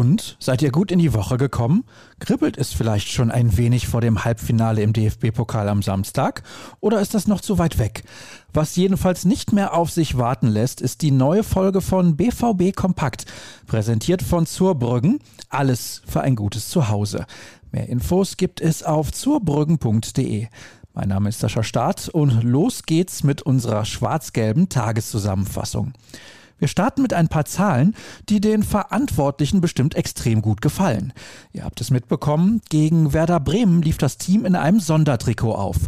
Und seid ihr gut in die Woche gekommen? Kribbelt es vielleicht schon ein wenig vor dem Halbfinale im DFB-Pokal am Samstag? Oder ist das noch zu weit weg? Was jedenfalls nicht mehr auf sich warten lässt, ist die neue Folge von BVB Kompakt, präsentiert von Zurbrüggen. Alles für ein gutes Zuhause. Mehr Infos gibt es auf zurbrüggen.de. Mein Name ist Sascha Staat und los geht's mit unserer schwarz-gelben Tageszusammenfassung. Wir starten mit ein paar Zahlen, die den Verantwortlichen bestimmt extrem gut gefallen. Ihr habt es mitbekommen, gegen Werder Bremen lief das Team in einem Sondertrikot auf.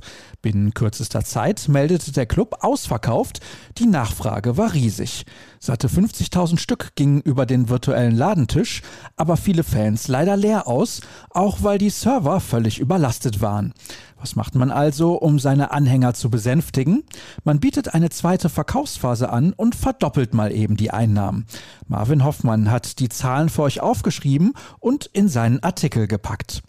Binnen kürzester Zeit meldete der Club ausverkauft. Die Nachfrage war riesig. Satte 50.000 Stück gingen über den virtuellen Ladentisch, aber viele Fans leider leer aus, auch weil die Server völlig überlastet waren. Was macht man also, um seine Anhänger zu besänftigen? Man bietet eine zweite Verkaufsphase an und verdoppelt mal eben die Einnahmen. Marvin Hoffmann hat die Zahlen für euch aufgeschrieben und in seinen Artikel gepackt.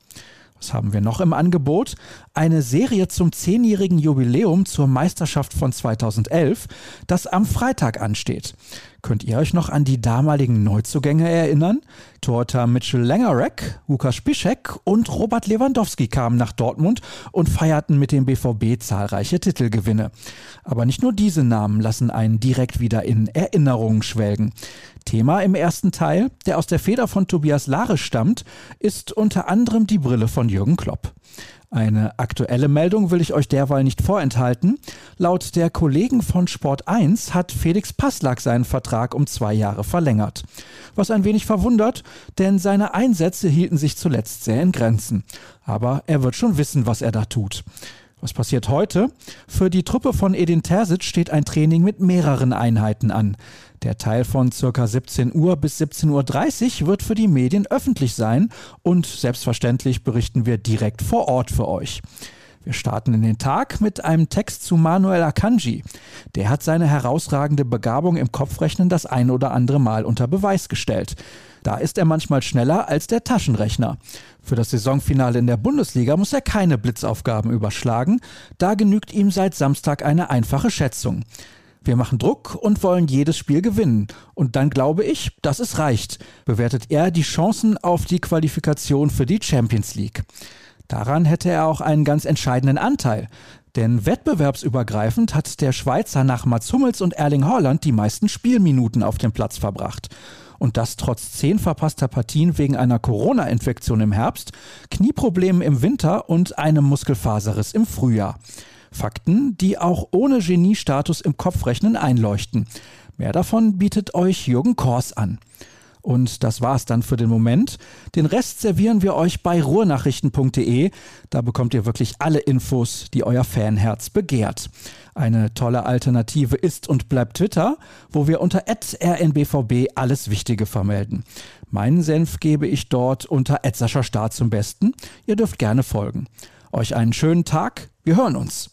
Was haben wir noch im Angebot? Eine Serie zum zehnjährigen Jubiläum zur Meisterschaft von 2011, das am Freitag ansteht. Könnt ihr euch noch an die damaligen Neuzugänge erinnern? Torhüter Mitchell Langerek, Lukas Spischek und Robert Lewandowski kamen nach Dortmund und feierten mit dem BVB zahlreiche Titelgewinne. Aber nicht nur diese Namen lassen einen direkt wieder in Erinnerungen schwelgen. Thema im ersten Teil, der aus der Feder von Tobias Lare stammt, ist unter anderem die Brille von Jürgen Klopp. Eine aktuelle Meldung will ich euch derweil nicht vorenthalten. Laut der Kollegen von Sport 1 hat Felix Passlack seinen Vertrag um zwei Jahre verlängert. Was ein wenig verwundert, denn seine Einsätze hielten sich zuletzt sehr in Grenzen. Aber er wird schon wissen, was er da tut. Was passiert heute? Für die Truppe von Edin Terzic steht ein Training mit mehreren Einheiten an. Der Teil von ca. 17 Uhr bis 17.30 Uhr wird für die Medien öffentlich sein und selbstverständlich berichten wir direkt vor Ort für euch. Wir starten in den Tag mit einem Text zu Manuel Akanji. Der hat seine herausragende Begabung im Kopfrechnen das ein oder andere Mal unter Beweis gestellt. Da ist er manchmal schneller als der Taschenrechner. Für das Saisonfinale in der Bundesliga muss er keine Blitzaufgaben überschlagen, da genügt ihm seit Samstag eine einfache Schätzung. Wir machen Druck und wollen jedes Spiel gewinnen. Und dann glaube ich, dass es reicht, bewertet er die Chancen auf die Qualifikation für die Champions League. Daran hätte er auch einen ganz entscheidenden Anteil. Denn wettbewerbsübergreifend hat der Schweizer nach Mats Hummels und Erling Haaland die meisten Spielminuten auf dem Platz verbracht. Und das trotz zehn verpasster Partien wegen einer Corona-Infektion im Herbst, Knieproblemen im Winter und einem Muskelfaserriss im Frühjahr. Fakten, die auch ohne Geniestatus im Kopfrechnen einleuchten. Mehr davon bietet euch Jürgen Kors an. Und das war's dann für den Moment. Den Rest servieren wir euch bei ruhrnachrichten.de. Da bekommt ihr wirklich alle Infos, die euer Fanherz begehrt. Eine tolle Alternative ist und bleibt Twitter, wo wir unter rnbvb alles Wichtige vermelden. Meinen Senf gebe ich dort unter Start zum Besten. Ihr dürft gerne folgen. Euch einen schönen Tag. Wir hören uns.